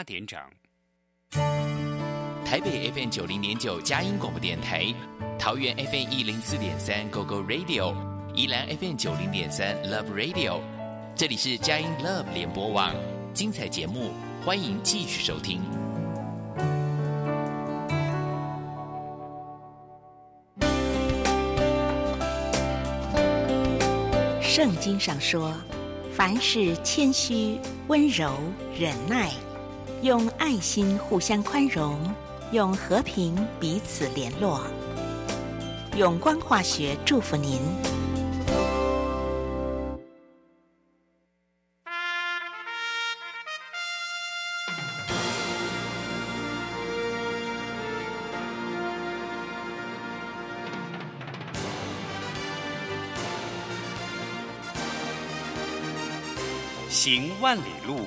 八点整。台北 FM 九零点九佳音广播电台，桃园 FM 一零四点三 GO GO Radio，宜兰 FM 九零点三 Love Radio，这里是佳音 Love 联播网，精彩节目，欢迎继续收听。圣经上说，凡事谦虚、温柔、忍耐，用爱心互相宽容，用和平彼此联络。永光化学祝福您。行万里路，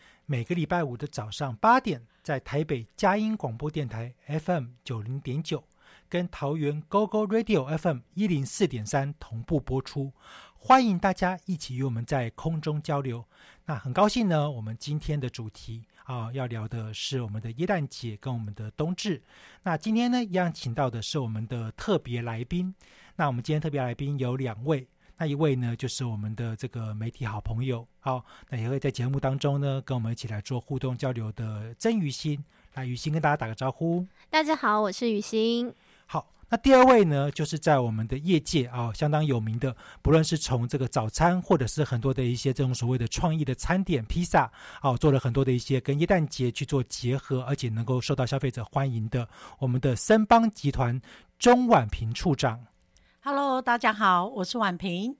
每个礼拜五的早上八点，在台北佳音广播电台 FM 九零点九，跟桃园 GO GO Radio FM 一零四点三同步播出。欢迎大家一起与我们在空中交流。那很高兴呢，我们今天的主题啊，要聊的是我们的耶诞节跟我们的冬至。那今天呢，一样请到的是我们的特别来宾。那我们今天特别来宾有两位，那一位呢就是我们的这个媒体好朋友，好，那也会在节目当中呢跟我们一起来做互动交流的曾雨欣，来雨欣跟大家打个招呼。大家好，我是雨欣。好，那第二位呢，就是在我们的业界啊相当有名的，不论是从这个早餐，或者是很多的一些这种所谓的创意的餐点、披萨，哦、做了很多的一些跟耶诞节去做结合，而且能够受到消费者欢迎的，我们的森邦集团钟婉平处长。Hello，大家好，我是婉平。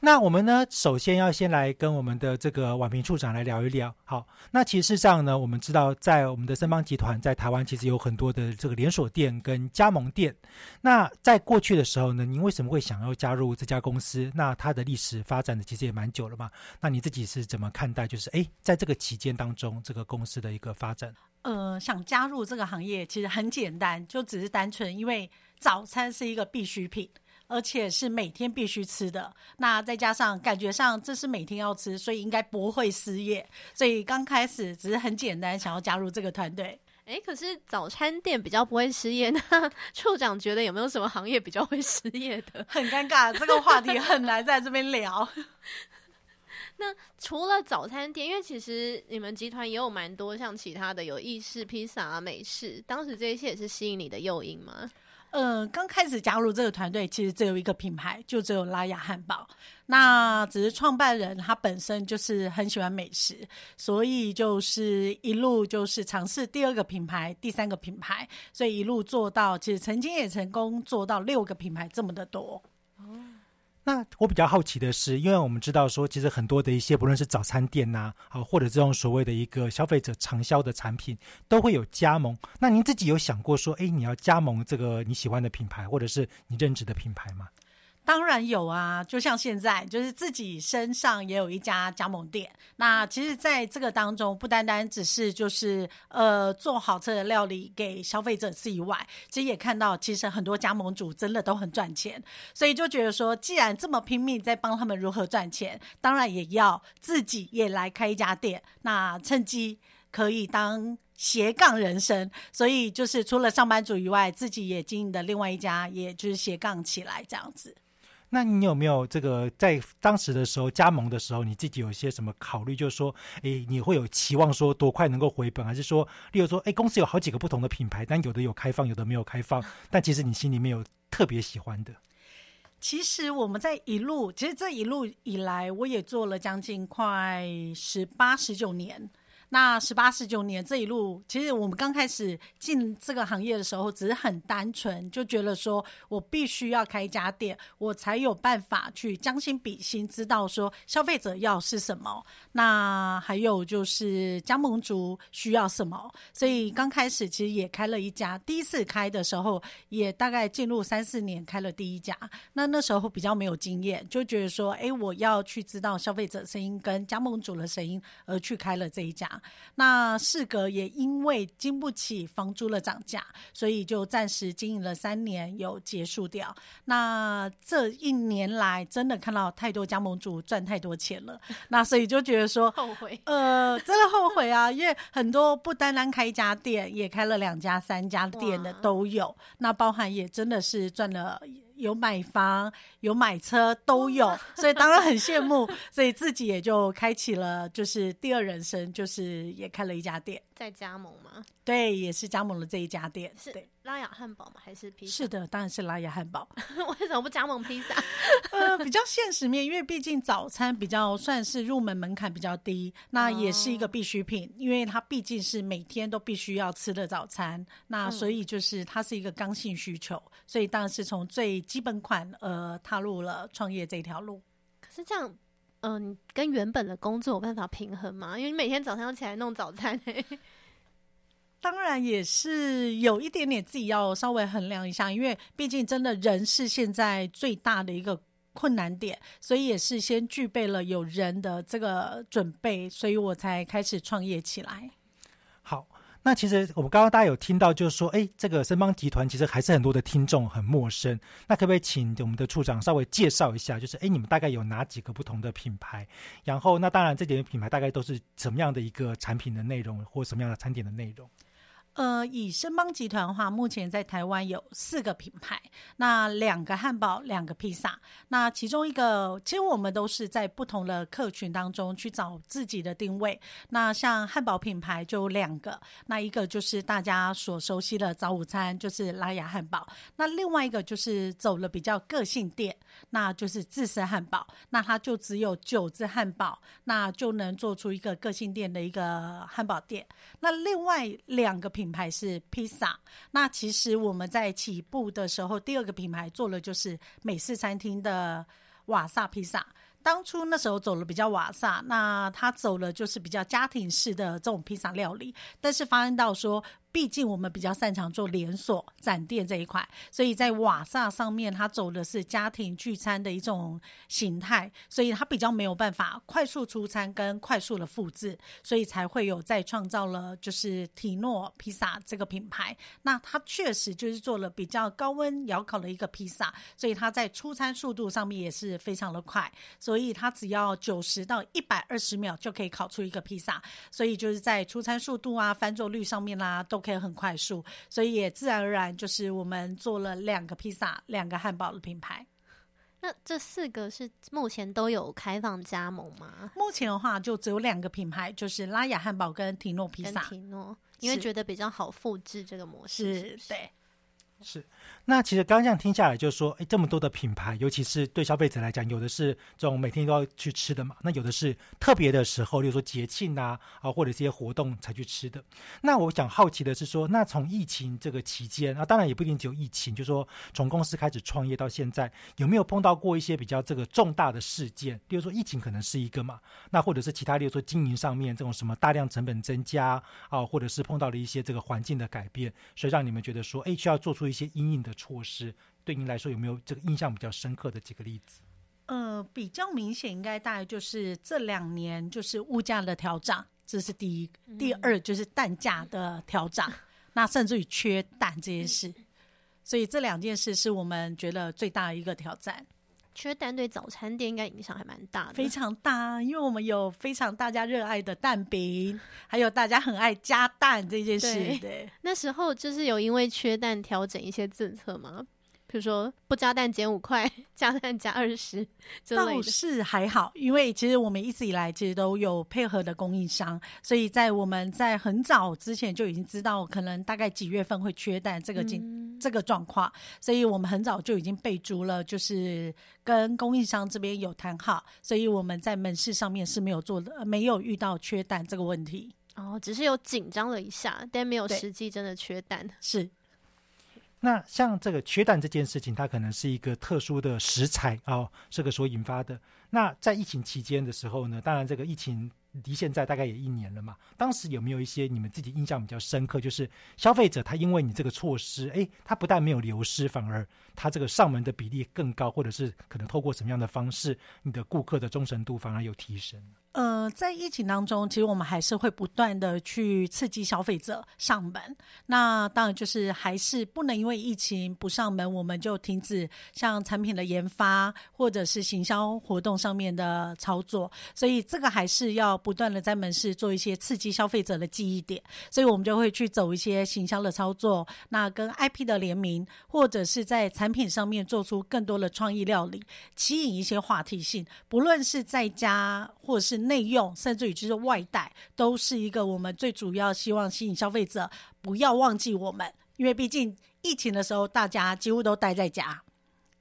那我们呢，首先要先来跟我们的这个婉平处长来聊一聊。好，那其实上呢，我们知道在我们的森邦集团在台湾其实有很多的这个连锁店跟加盟店。那在过去的时候呢，您为什么会想要加入这家公司？那它的历史发展的其实也蛮久了嘛。那你自己是怎么看待？就是哎，在这个期间当中，这个公司的一个发展？呃，想加入这个行业其实很简单，就只是单纯因为早餐是一个必需品。而且是每天必须吃的，那再加上感觉上这是每天要吃，所以应该不会失业。所以刚开始只是很简单，想要加入这个团队。哎，可是早餐店比较不会失业，那 处长觉得有没有什么行业比较会失业的？很尴尬，这个话题很难在这边聊。那除了早餐店，因为其实你们集团也有蛮多像其他的有意式披萨啊、美式，当时这些也是吸引你的诱因吗？嗯，刚开始加入这个团队，其实只有一个品牌，就只有拉雅汉堡。那只是创办人他本身就是很喜欢美食，所以就是一路就是尝试第二个品牌、第三个品牌，所以一路做到，其实曾经也成功做到六个品牌这么的多。那我比较好奇的是，因为我们知道说，其实很多的一些不论是早餐店呐、啊，或者这种所谓的一个消费者长销的产品，都会有加盟。那您自己有想过说，哎，你要加盟这个你喜欢的品牌，或者是你认知的品牌吗？当然有啊，就像现在，就是自己身上也有一家加盟店。那其实，在这个当中，不单单只是就是呃做好吃的料理给消费者吃以外，其实也看到，其实很多加盟主真的都很赚钱，所以就觉得说，既然这么拼命在帮他们如何赚钱，当然也要自己也来开一家店，那趁机可以当。斜杠人生，所以就是除了上班族以外，自己也经营的另外一家，也就是斜杠起来这样子。那你有没有这个在当时的时候加盟的时候，你自己有一些什么考虑？就是说，诶，你会有期望说多快能够回本，还是说，例如说，诶，公司有好几个不同的品牌，但有的有开放，有的没有开放，但其实你心里面有特别喜欢的？其实我们在一路，其实这一路以来，我也做了将近快十八、十九年。那十八、十九年这一路，其实我们刚开始进这个行业的时候，只是很单纯，就觉得说我必须要开一家店，我才有办法去将心比心，知道说消费者要是什么，那还有就是加盟主需要什么。所以刚开始其实也开了一家，第一次开的时候也大概进入三四年开了第一家。那那时候比较没有经验，就觉得说，哎，我要去知道消费者声音跟加盟主的声音，而去开了这一家。那四格也因为经不起房租的涨价，所以就暂时经营了三年，有结束掉。那这一年来，真的看到太多加盟主赚太多钱了，那所以就觉得说后悔，呃，真的后悔啊！因为很多不单单开一家店，也开了两家、三家店的都有，那包含也真的是赚了。有买房、有买车都有，所以当然很羡慕，所以自己也就开启了，就是第二人生，就是也开了一家店，在加盟吗？对，也是加盟了这一家店，是拉雅汉堡吗？还是披萨？是的，当然是拉雅汉堡。为什么不加盟披萨？呃，比较现实面，因为毕竟早餐比较算是入门门槛比较低，那也是一个必需品，因为它毕竟是每天都必须要吃的早餐，那所以就是它是一个刚性需求，所以当然是从最基本款呃踏入了创业这条路。可是这样，嗯，跟原本的工作有办法平衡吗？因为你每天早上要起来弄早餐。当然也是有一点点自己要稍微衡量一下，因为毕竟真的人是现在最大的一个困难点，所以也是先具备了有人的这个准备，所以我才开始创业起来。那其实我们刚刚大家有听到，就是说，哎，这个森邦集团其实还是很多的听众很陌生，那可不可以请我们的处长稍微介绍一下，就是哎，你们大概有哪几个不同的品牌？然后，那当然这几个品牌大概都是什么样的一个产品的内容，或什么样的餐点的内容？呃，以申邦集团的话，目前在台湾有四个品牌，那两个汉堡，两个披萨。那其中一个，其实我们都是在不同的客群当中去找自己的定位。那像汉堡品牌就两个，那一个就是大家所熟悉的早午餐，就是拉雅汉堡。那另外一个就是走了比较个性店，那就是自身汉堡。那它就只有九只汉堡，那就能做出一个个性店的一个汉堡店。那另外两个品。品牌是披萨，那其实我们在起步的时候，第二个品牌做了就是美式餐厅的瓦萨披萨。当初那时候走了比较瓦萨，那他走了就是比较家庭式的这种披萨料理，但是发现到说。毕竟我们比较擅长做连锁展店这一块，所以在瓦萨上面，它走的是家庭聚餐的一种形态，所以它比较没有办法快速出餐跟快速的复制，所以才会有再创造了就是提诺披萨这个品牌。那它确实就是做了比较高温窑烤的一个披萨，所以它在出餐速度上面也是非常的快，所以它只要九十到一百二十秒就可以烤出一个披萨，所以就是在出餐速度啊、翻桌率上面啦都。可以很快速，所以也自然而然就是我们做了两个披萨、两个汉堡的品牌。那这四个是目前都有开放加盟吗？目前的话就只有两个品牌，就是拉雅汉堡跟提诺披萨。提诺，因为觉得比较好复制这个模式，对，是。那其实刚刚这样听下来，就是说，哎，这么多的品牌，尤其是对消费者来讲，有的是这种每天都要去吃的嘛，那有的是特别的时候，例如说节庆啊，啊或者这些活动才去吃的。那我想好奇的是说，那从疫情这个期间啊，当然也不一定只有疫情，就是说从公司开始创业到现在，有没有碰到过一些比较这个重大的事件？例如说疫情可能是一个嘛，那或者是其他，例如说经营上面这种什么大量成本增加啊，或者是碰到了一些这个环境的改变，所以让你们觉得说，哎，需要做出一些阴影的。措施对您来说有没有这个印象比较深刻的几个例子？呃，比较明显应该大概就是这两年就是物价的调涨，这是第一；第二就是蛋价的调涨，那甚至于缺蛋这件事，所以这两件事是我们觉得最大的一个挑战。缺蛋对早餐店应该影响还蛮大的，非常大，因为我们有非常大家热爱的蛋饼，还有大家很爱加蛋这件事。对，那时候就是有因为缺蛋调整一些政策吗？比如说不加蛋减五块，加蛋加二十倒。是还好，因为其实我们一直以来其实都有配合的供应商，所以在我们在很早之前就已经知道，可能大概几月份会缺蛋这个情、嗯这个状况，所以我们很早就已经备注了，就是跟供应商这边有谈好，所以我们在门市上面是没有做的，呃没有遇到缺蛋这个问题。哦，只是有紧张了一下，但没有对实际真的缺蛋。是那像这个缺蛋这件事情，它可能是一个特殊的食材哦，这个所引发的。那在疫情期间的时候呢，当然这个疫情离现在大概也一年了嘛。当时有没有一些你们自己印象比较深刻，就是消费者他因为你这个措施，诶，他不但没有流失，反而他这个上门的比例更高，或者是可能透过什么样的方式，你的顾客的忠诚度反而有提升？呃，在疫情当中，其实我们还是会不断的去刺激消费者上门。那当然就是还是不能因为疫情不上门，我们就停止像产品的研发或者是行销活动上面的操作。所以这个还是要不断的在门市做一些刺激消费者的记忆点。所以我们就会去走一些行销的操作，那跟 IP 的联名，或者是在产品上面做出更多的创意料理，吸引一些话题性，不论是在家或者是内用，甚至于就是外带，都是一个我们最主要希望吸引消费者不要忘记我们，因为毕竟疫情的时候大家几乎都待在家。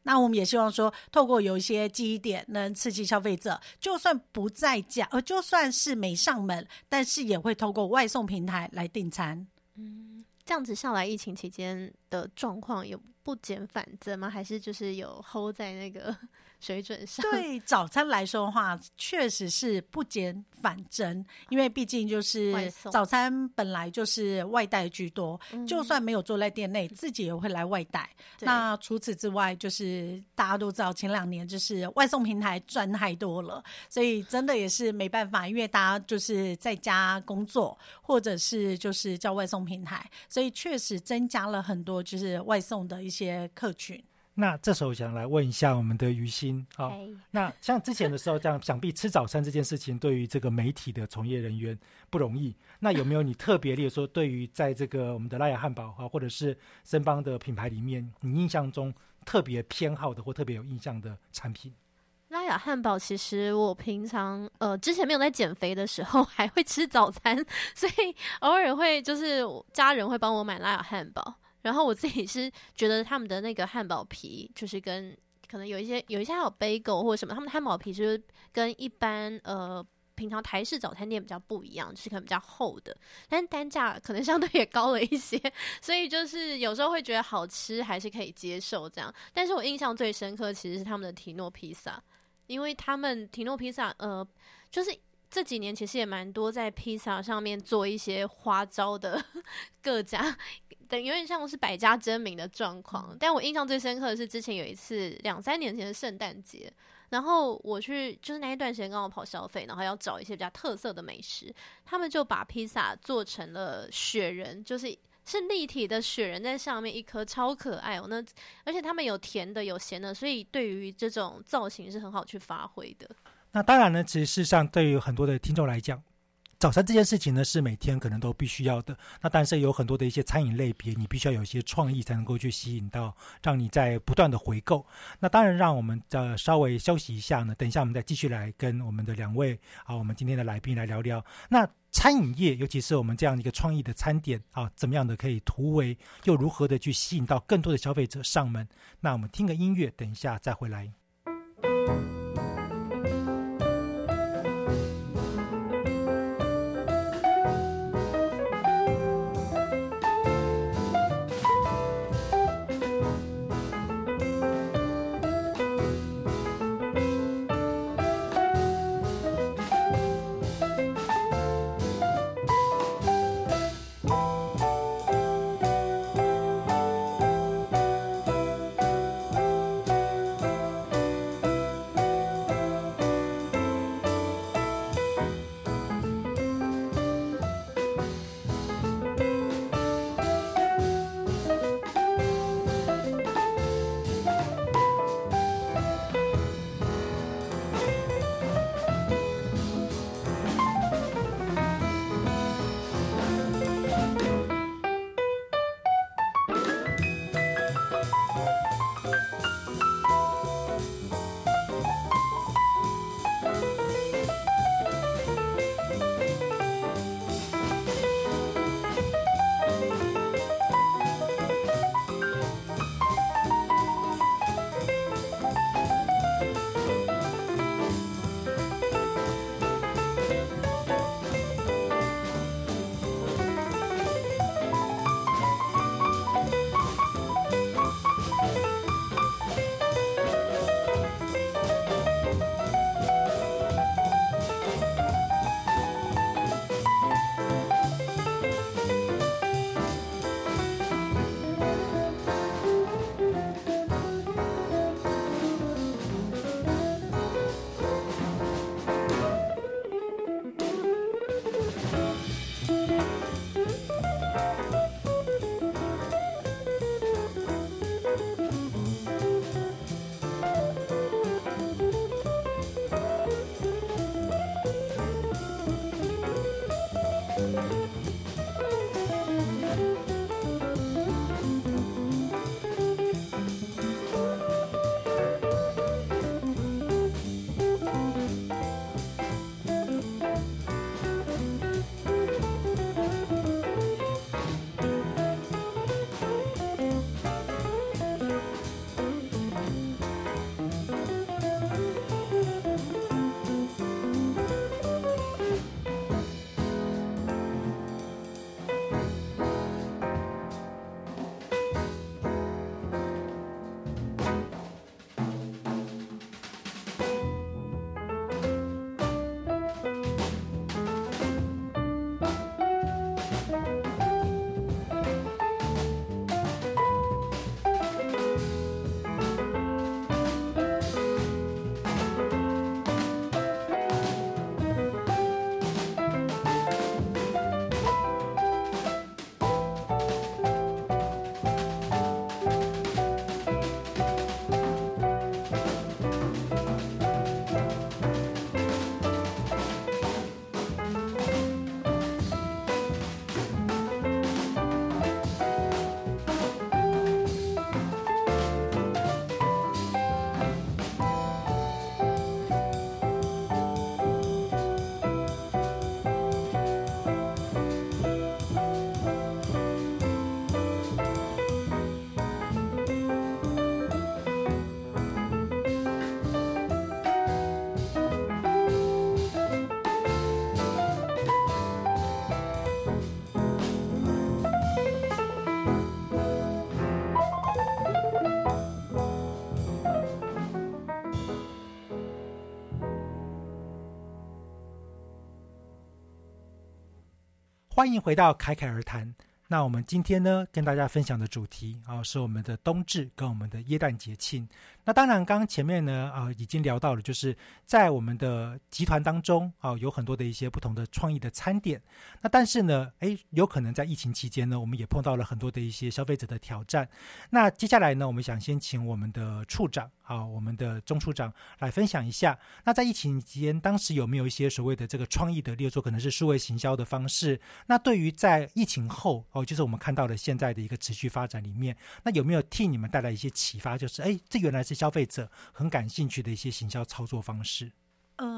那我们也希望说，透过有一些记忆点，能刺激消费者，就算不在家，呃，就算是没上门，但是也会透过外送平台来订餐。嗯这样子下来，疫情期间的状况有不减反增吗？还是就是有 hold 在那个 水准上？对早餐来说的话，确实是不减反增，因为毕竟就是早餐本来就是外带居多，嗯就算没有坐在店内，自己也会来外带。那除此之外，就是大家都知道前两年就是外送平台赚太多了，所以真的也是没办法，因为大家就是在家工作，或者是就是叫外送平台，所以确实增加了很多就是外送的一些客群。那这时候想来问一下我们的于心啊、哎那像之前的时候，这样想必吃早餐这件事情对于这个媒体的从业人员不容易。那有没有你特别，例如说对于在这个我们的拉雅汉堡啊，或者是森邦的品牌里面，你印象中特别偏好的或特别有印象的产品？拉雅汉堡，其实我平常呃之前没有在减肥的时候还会吃早餐，所以偶尔会就是家人会帮我买拉雅汉堡，然后我自己是觉得他们的那个汉堡皮就是跟可能有一些有一些还有 bagel 或者什么，他们的汉堡皮就是跟一般呃。平常台式早餐店比较不一样，就是可能比较厚的，但是单价可能相对也高了一些，所以就是有时候会觉得好吃还是可以接受这样。但是我印象最深刻其实是他们的提诺披萨，因为他们提诺披萨，呃，就是这几年其实也蛮多在披萨上面做一些花招的 各家，等有点像是百家争鸣的状况。但我印象最深刻的是之前有一次两三年前的圣诞节，然后我去就是那一段时间刚好跑消费，然后要找一些比较特色的美食，他们就把披萨做成了雪人，就是。是立体的雪人在上面，一颗超可爱哦。那而且他们有甜的，有咸的，所以对于这种造型是很好去发挥的。那当然呢，其实事实上对于很多的听众来讲，早餐这件事情呢是每天可能都必须要的。那但是有很多的一些餐饮类别，你必须要有一些创意才能够去吸引到，让你在不断的回购。那当然，让我们呃稍微休息一下呢，等一下我们再继续来跟我们的两位啊，我们今天的来宾来聊聊那。餐饮业，尤其是我们这样一个创意的餐点啊，怎么样的可以突围，又如何的去吸引到更多的消费者上门？那我们听个音乐，等一下再回来。欢迎回到侃侃而谈。那我们今天呢，跟大家分享的主题啊，是我们的冬至跟我们的耶诞节庆。那当然，刚刚前面呢，啊，已经聊到了，就是在我们的集团当中啊，有很多的一些不同的创意的餐点。那但是呢，诶，有可能在疫情期间呢，我们也碰到了很多的一些消费者的挑战。那接下来呢，我们想先请我们的处长好，我们的钟处长来分享一下。那在疫情期间，当时有没有一些所谓的这个创意的，例如说可能是数位行销的方式？那对于在疫情后哦，就是我们看到的现在的一个持续发展里面，那有没有替你们带来一些启发？就是哎，这原来是。消费者很感兴趣的一些行销操作方式。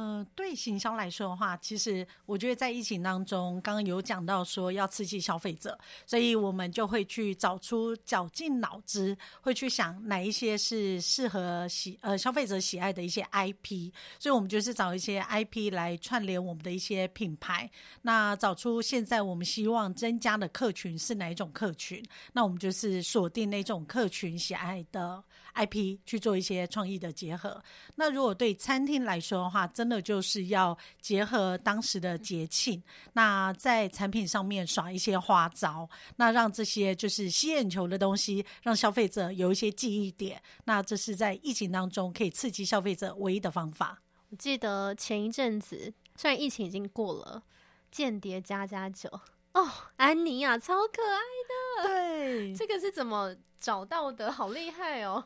呃，对行销来说的话，其实我觉得在疫情当中，刚刚有讲到说要刺激消费者，所以我们就会去找出绞尽脑汁，会去想哪一些是适合喜呃消费者喜爱的一些 IP，所以我们就是找一些 IP 来串联我们的一些品牌。那找出现在我们希望增加的客群是哪一种客群，那我们就是锁定那种客群喜爱的。IP 去做一些创意的结合。那如果对餐厅来说的话，真的就是要结合当时的节庆，那在产品上面耍一些花招，那让这些就是吸眼球的东西，让消费者有一些记忆点。那这是在疫情当中可以刺激消费者唯一的方法。我记得前一阵子，虽然疫情已经过了，间谍加加酒哦，安妮啊，超可爱的。对，这个是怎么找到的？好厉害哦！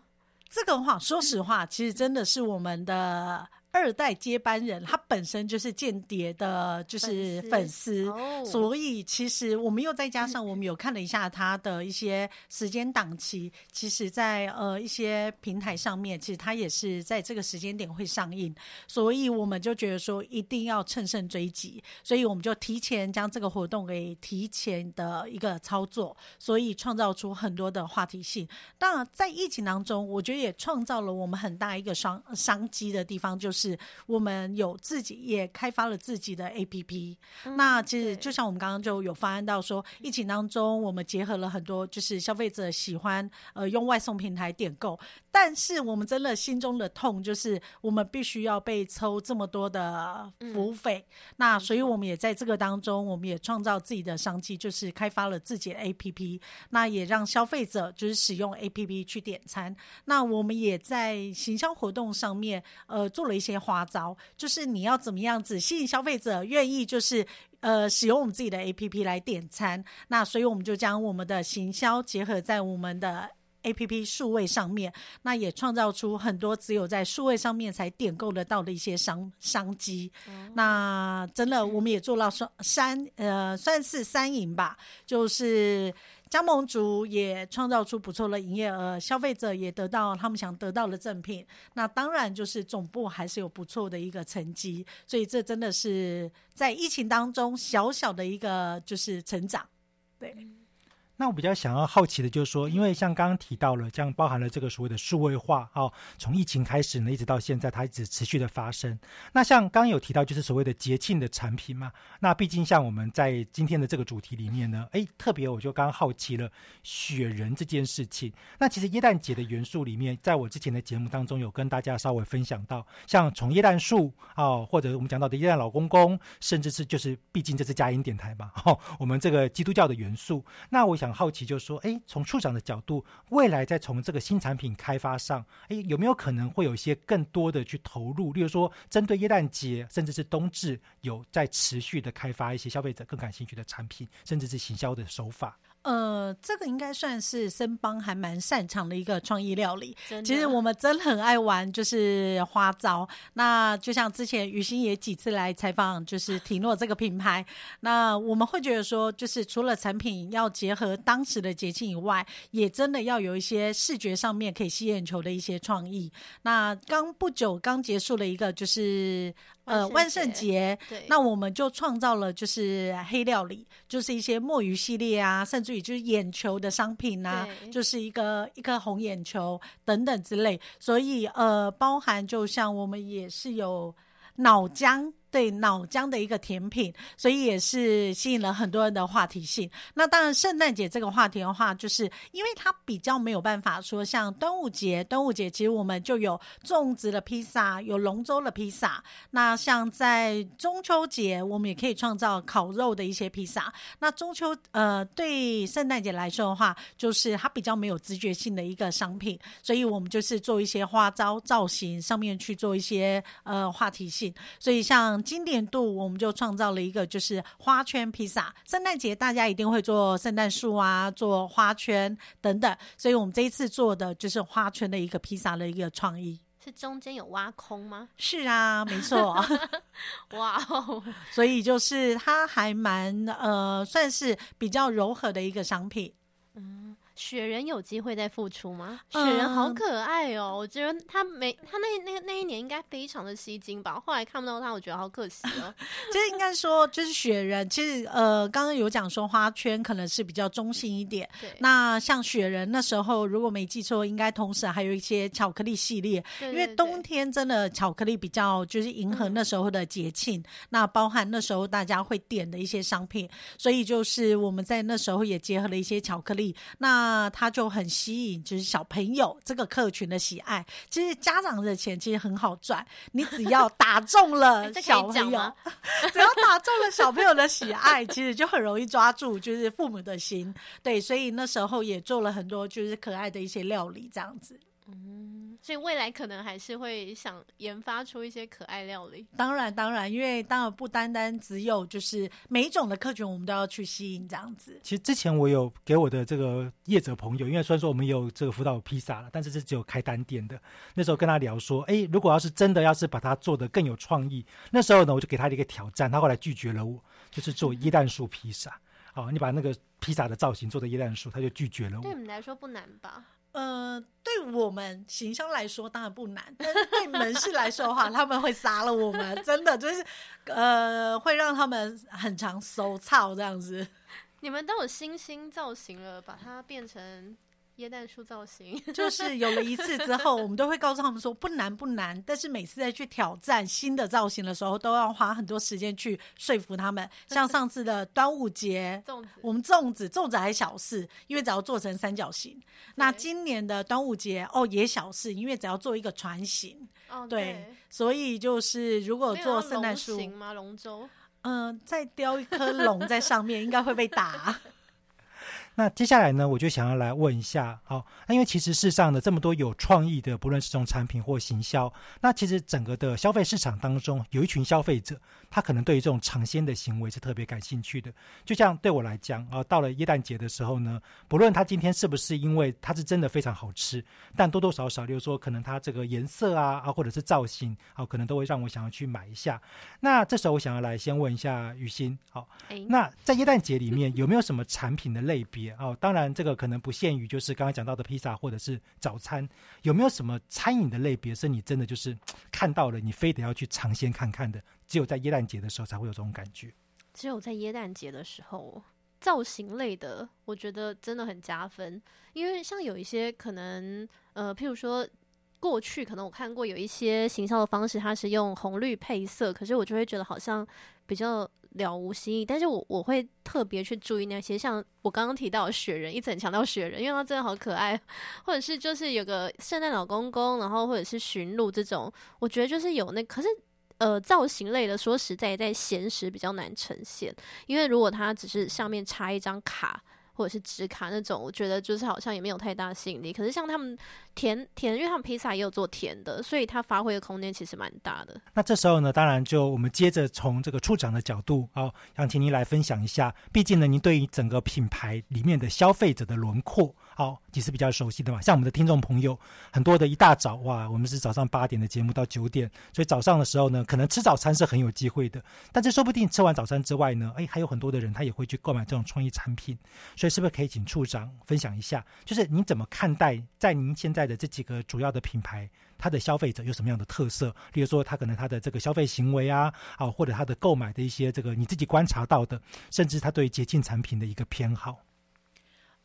这个话，说实话，其实真的是我们的。二代接班人，他本身就是间谍的，就是粉丝，所以其实我们又再加上我们有看了一下他的一些时间档期，其实，在呃一些平台上面，其实他也是在这个时间点会上映，所以我们就觉得说一定要乘胜追击，所以我们就提前将这个活动给提前的一个操作，所以创造出很多的话题性。当然，在疫情当中，我觉得也创造了我们很大一个商商机的地方，就是。是我们有自己也开发了自己的 APP。那其实就像我们刚刚就有发案到说，疫情当中我们结合了很多，就是消费者喜欢呃用外送平台点购，但是我们真的心中的痛就是我们必须要被抽这么多的服务费。那所以我们也在这个当中，我们也创造自己的商机，就是开发了自己的 APP。那也让消费者就是使用 APP 去点餐。那我们也在行销活动上面呃做了一些。些花招，就是你要怎么样子吸引消费者愿意，就是呃使用我们自己的 A P P 来点餐。那所以我们就将我们的行销结合在我们的 A P P 数位上面，那也创造出很多只有在数位上面才点购得到的一些商商机。那真的，我们也做到双三呃算是三赢吧，就是。加盟主也创造出不错的营业额，消费者也得到他们想得到的赠品。那当然就是总部还是有不错的一个成绩，所以这真的是在疫情当中小小的一个就是成长，对。那我比较想要好奇的就是说，因为像刚刚提到了，像包含了这个所谓的数位化，哦，从疫情开始呢，一直到现在，它一直持续的发生。那像刚刚有提到，就是所谓的节庆的产品嘛。那毕竟像我们在今天的这个主题里面呢，哎，特别我就刚好奇了雪人这件事情。那其实耶诞节的元素里面，在我之前的节目当中有跟大家稍微分享到，像从耶诞树哦，或者我们讲到的耶诞老公公，甚至是就是毕竟这是佳音电台嘛，哦，我们这个基督教的元素。那我想。很好奇就是说，哎，从处长的角度，未来在从这个新产品开发上，哎，有没有可能会有一些更多的去投入？例如说，针对耶诞节，甚至是冬至，有在持续的开发一些消费者更感兴趣的产品，甚至是行销的手法。呃，这个应该算是森邦还蛮擅长的一个创意料理。其实我们真的很爱玩，就是花招。那就像之前雨欣也几次来采访，就是 提诺这个品牌。那我们会觉得说，就是除了产品要结合当时的节庆以外，也真的要有一些视觉上面可以吸眼球的一些创意。那刚不久刚结束了一个，就是。呃，万圣节，那我们就创造了就是黑料理，就是一些墨鱼系列啊，甚至于就是眼球的商品啊，就是一个一颗红眼球等等之类。所以呃，包含就像我们也是有脑浆对脑浆的一个甜品，所以也是吸引了很多人的话题性。那当然，圣诞节这个话题的话，就是因为它比较没有办法说像端午节，端午节其实我们就有粽子的披萨，有龙舟的披萨。那像在中秋节，我们也可以创造烤肉的一些披萨。那中秋呃，对圣诞节来说的话，就是它比较没有直觉性的一个商品，所以我们就是做一些花招造型上面去做一些呃话题性。所以像经典度，我们就创造了一个就是花圈披萨。圣诞节大家一定会做圣诞树啊，做花圈等等，所以我们这一次做的就是花圈的一个披萨的一个创意。是中间有挖空吗？是啊，没错。哇哦！所以就是它还蛮呃，算是比较柔和的一个商品。嗯，雪人有机会再复出吗？雪嗯人好可爱哦，我觉得他没他那那个那一年应该非常的吸睛吧。后来看不到他，我觉得好可惜哦。就是应该说，就是雪人，其实呃，刚刚有讲说花圈可能是比较中性一点。对，那像雪人那时候，如果没记错，应该同时还有一些巧克力系列，对因为冬天真的巧克力比较就是迎合那时候的节庆，那包含那时候大家会点的一些商品，所以就是我们在那时候也结合了一些巧克力，那它就很吸引就是小朋友这个客群的喜爱。其实家长的钱其实很好赚，你只要打中了 小朋友，只要打中了小朋友的喜爱，其实就很容易抓住就是父母的心。对，所以那时候也做了很多就是可爱的一些料理这样子。嗯，所以未来可能还是会想研发出一些可爱料理。当然，当然，因为当然不单单只有就是每一种的客群，我们都要去吸引这样子。其实之前我有给我的这个业者朋友，因为虽然说我们有这个辅导披萨了，但是是只有开单店的。那时候跟他聊说，哎，如果要是真的要是把它做的更有创意，那时候呢，我就给他一个挑战，他后来拒绝了我，就是做椰蛋树披萨。哦，你把那个披萨的造型做的椰蛋树，他就拒绝了我。对你们来说不难吧？嗯，对我们形象来说当然不难，但是对门市来说的话，他们会杀了我们，真的就是呃，会让他们很常收操这样子。你们都有星星造型了，把它变成椰蛋树造型。就是有了一次之后，我们都会告诉他们说不难不难，但是每次再去挑战新的造型的时候，都要花很多时间去说服他们。像上次的 端午节，粽子我们粽子粽子还小事，因为只要做成三角形。那今年的端午节哦也小事，因为只要做一个船形。哦，对，所以就是如果做圣诞树，吗？龙舟。嗯、再雕一颗龙在上面，应该会被打。那接下来呢，我就想要来问一下，好，那因为其实世上的这么多有创意的，不论是这种产品或行销，那其实整个的消费市场当中，有一群消费者，他可能对于这种尝鲜的行为是特别感兴趣的。就像对我来讲啊，到了耶诞节的时候呢，不论他今天是不是因为它是真的非常好吃，但多多少少，就是说可能它这个颜色啊啊，或者是造型啊，可能都会让我想要去买一下。那这时候我想要来先问一下雨欣，好，哎，那在耶诞节里面有没有什么产品的类别哦？当然，这个可能不限于就是刚刚讲到的披萨或者是早餐，有没有什么餐饮的类别是你真的就是看到了，你非得要去尝鲜看看的？只有在耶诞节的时候才会有这种感觉。只有在耶诞节的时候，造型类的，我觉得真的很加分。因为像有一些可能，呃，譬如说过去可能我看过有一些行销的方式，它是用红绿配色，可是我就会觉得好像比较了无新意。但是我我会特别去注意那些，像我刚刚提到雪人，一直很强调雪人，因为它真的好可爱，或者是就是有个圣诞老公公，然后或者是驯鹿这种，我觉得就是有那可是。呃，造型类的，说实在，在闲时比较难呈现，因为如果它只是上面插一张卡或者是纸卡那种，我觉得就是好像也没有太大吸引力。可是像他们甜甜，因为他们披萨也有做甜的，所以它发挥的空间其实蛮大的。那这时候呢，当然就我们接着从这个处长的角度哦，想请您来分享一下。毕竟呢，您对于整个品牌里面的消费者的轮廓，好、你是比较熟悉的嘛。像我们的听众朋友，很多的一大早哇，我们是早上八点的节目到九点，所以早上的时候呢，可能吃早餐是很有机会的。但是说不定吃完早餐之外呢，哎，还有很多的人他也会去购买这种创意产品。所以是不是可以请处长分享一下，就是您怎么看待在您现在的这几个主要的品牌，它的消费者有什么样的特色？例如说，他可能他的这个消费行为啊，啊，或者他的购买的一些这个你自己观察到的，甚至他对于节庆产品的一个偏好。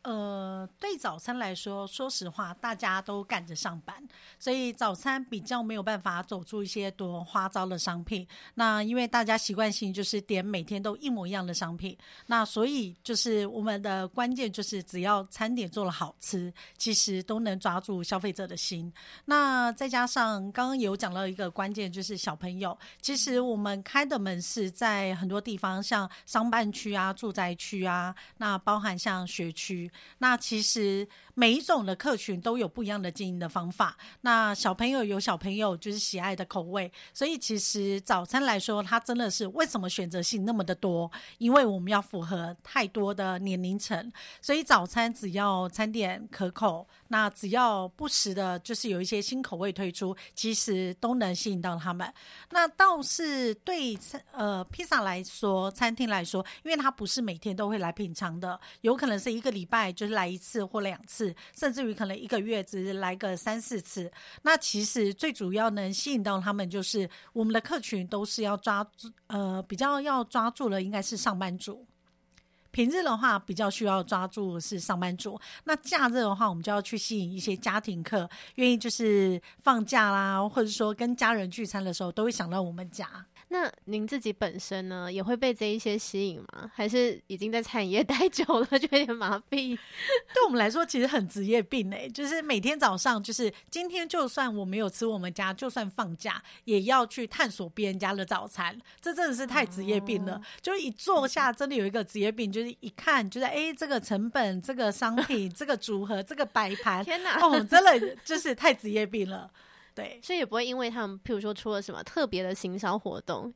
呃，对早餐来说，说实话，大家都赶着上班，所以早餐比较没有办法走出一些多花招的商品。那因为大家习惯性就是点每天都一模一样的商品，那所以就是我们的关键就是只要餐点做了好吃，其实都能抓住消费者的心。那再加上刚刚有讲到一个关键，就是小朋友，其实我们开的门市在很多地方，像商办区啊、住宅区啊，那包含像学区。那其实每一种的客群都有不一样的经营的方法。那小朋友有小朋友就是喜爱的口味，所以其实早餐来说，它真的是为什么选择性那么的多？因为我们要符合太多的年龄层，所以早餐只要餐点可口，那只要不时的，就是有一些新口味推出，其实都能吸引到他们。那倒是对呃披萨来说，餐厅来说，因为它不是每天都会来品尝的，有可能是一个礼拜就是来一次或两次，甚至于可能一个月只来个三四次。那其实最主要能吸引到他们，就是我们的客群都是要抓住呃比较要抓住了，应该是上班族。平日的话，比较需要抓住是上班族。那假日的话，我们就要去吸引一些家庭客，愿意就是放假啦，或者说跟家人聚餐的时候，都会想到我们家。那您自己本身呢，也会被这一些吸引吗？还是已经在产业 待久了，就有点麻痹？对我们来说，其实很职业病诶，就是每天早上，就是今天就算我没有吃我们家，就算放假，也要去探索别人家的早餐。这真的是太职业病了。就一坐下，真的有一个职业病，就是一看，就是哎，这个成本、这个商品、这个组合、这个摆盘，天哪，哦，真的就是太职业病了。对，所以也不会因为他们，譬如说出了什么特别的行销活动，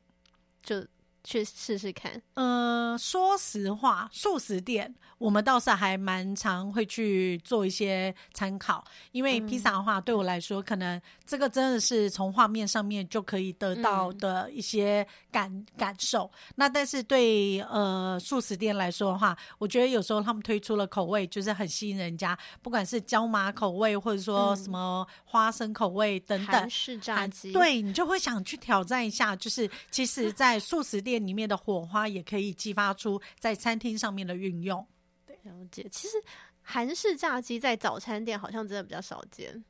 就去试试看。呃，说实话，素食店我们倒是还蛮常会去做一些参考，因为披萨的话，对我来说，可能这个真的是从画面上面就可以得到的一些感感受。那但是对呃素食店来说的话，我觉得有时候他们推出了口味，就是很吸引人家，不管是椒麻口味，或者说什么花生口味等等，韩式炸鸡，对你就会想去挑战一下。就是其实，在素食店里面的火花，也可以激发出在餐厅上面的运用。对了解，其实韩式炸鸡在早餐店好像真的比较少见，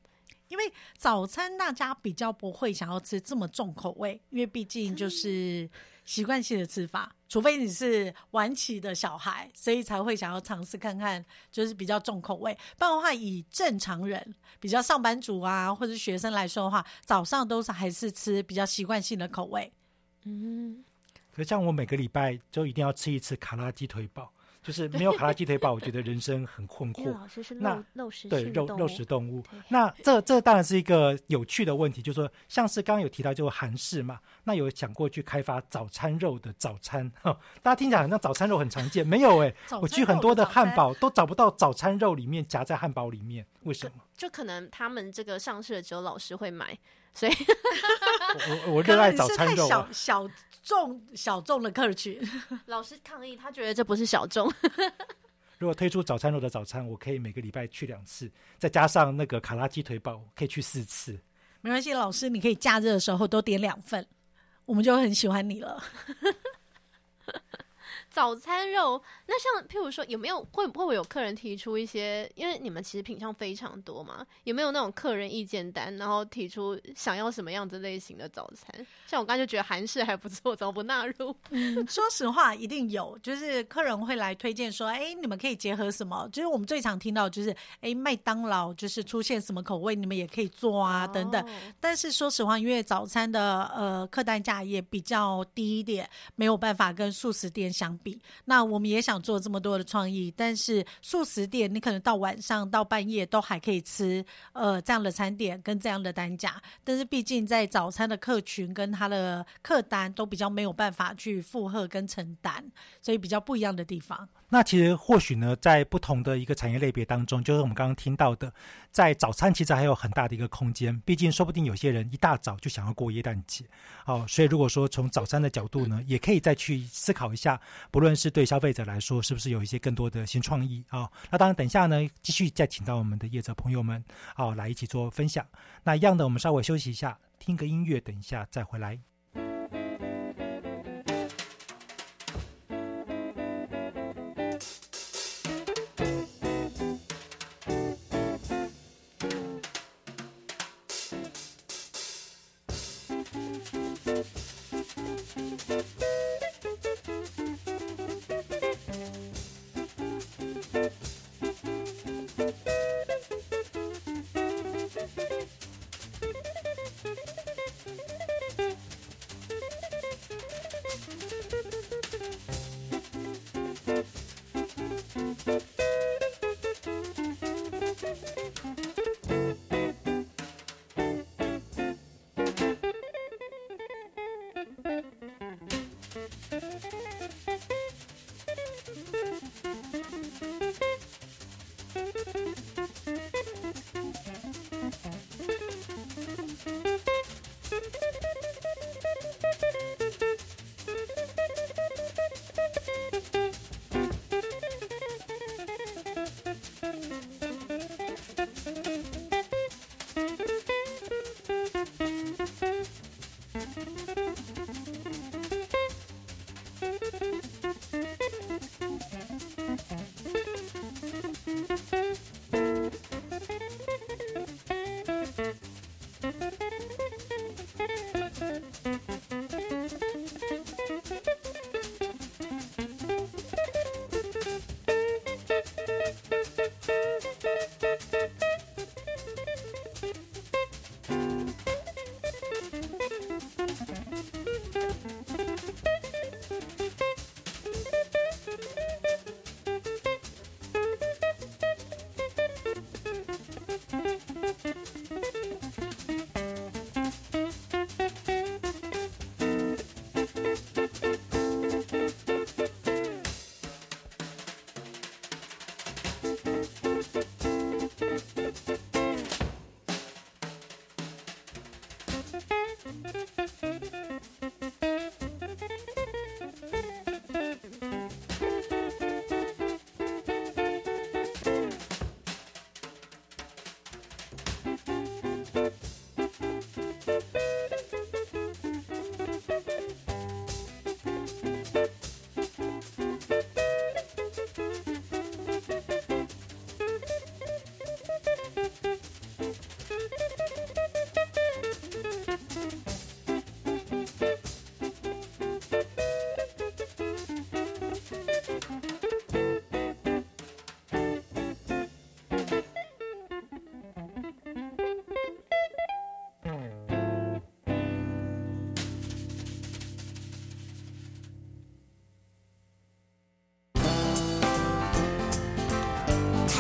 因为早餐大家比较不会想要吃这么重口味，因为毕竟就是习惯性的吃法，除非你是晚起的小孩，所以才会想要尝试看看，就是比较重口味。不然的话，以正常人、比较上班族啊，或者学生来说的话，早上都是还是吃比较习惯性的口味。嗯，可像我每个礼拜就一定要吃一次卡拉鸡腿堡。就是没有卡拉鸡腿堡，我觉得人生很困惑。那肉食对肉肉食动物，那这这当然是一个有趣的问题，就是说，像是刚刚有提到，就是韩式嘛，那有想过去开发早餐肉的早餐？大家听起来好像早餐肉很常见，没有哎，我去很多的汉堡都找不到早餐肉里面夹在汉堡里面，为什么？就可能他们这个上市了只有老师会买，所以我我热爱早餐肉。小小众小众的客群，老师抗议，他觉得这不是小众。如果推出早餐肉的早餐，我可以每个礼拜去两次，再加上那个卡拉鸡腿堡，可以去四次。没关系，老师，你可以假日的时候多点两份，我们就很喜欢你了。早餐肉，那像譬如说，有没有会会不会有客人提出一些？因为你们其实品相非常多嘛，有没有那种客人意见单，然后提出想要什么样子类型的早餐？像我刚才就觉得韩式还不错，怎么不纳入？嗯，说实话，一定有，就是客人会来推荐说，哎，你们可以结合什么？就是我们最常听到就是，哎，麦当劳就是出现什么口味，你们也可以做啊，等等。但是说实话，因为早餐的呃客单价也比较低一点，没有办法跟素食店相。比那我们也想做这么多的创意，但是素食店你可能到晚上到半夜都还可以吃呃这样的餐点跟这样的单价，但是毕竟在早餐的客群跟他的客单都比较没有办法去负荷跟承担，所以比较不一样的地方。那其实或许呢，在不同的一个产业类别当中，就是我们刚刚听到的，在早餐其实还有很大的一个空间。毕竟说不定有些人一大早就想要过耶诞节，好，所以如果说从早餐的角度呢，也可以再去思考一下，不论是对消费者来说，是不是有一些更多的新创意啊？那当然，等一下呢，继续再请到我们的业者朋友们，啊，来一起做分享。那一样的，我们稍微休息一下，听个音乐，等一下再回来。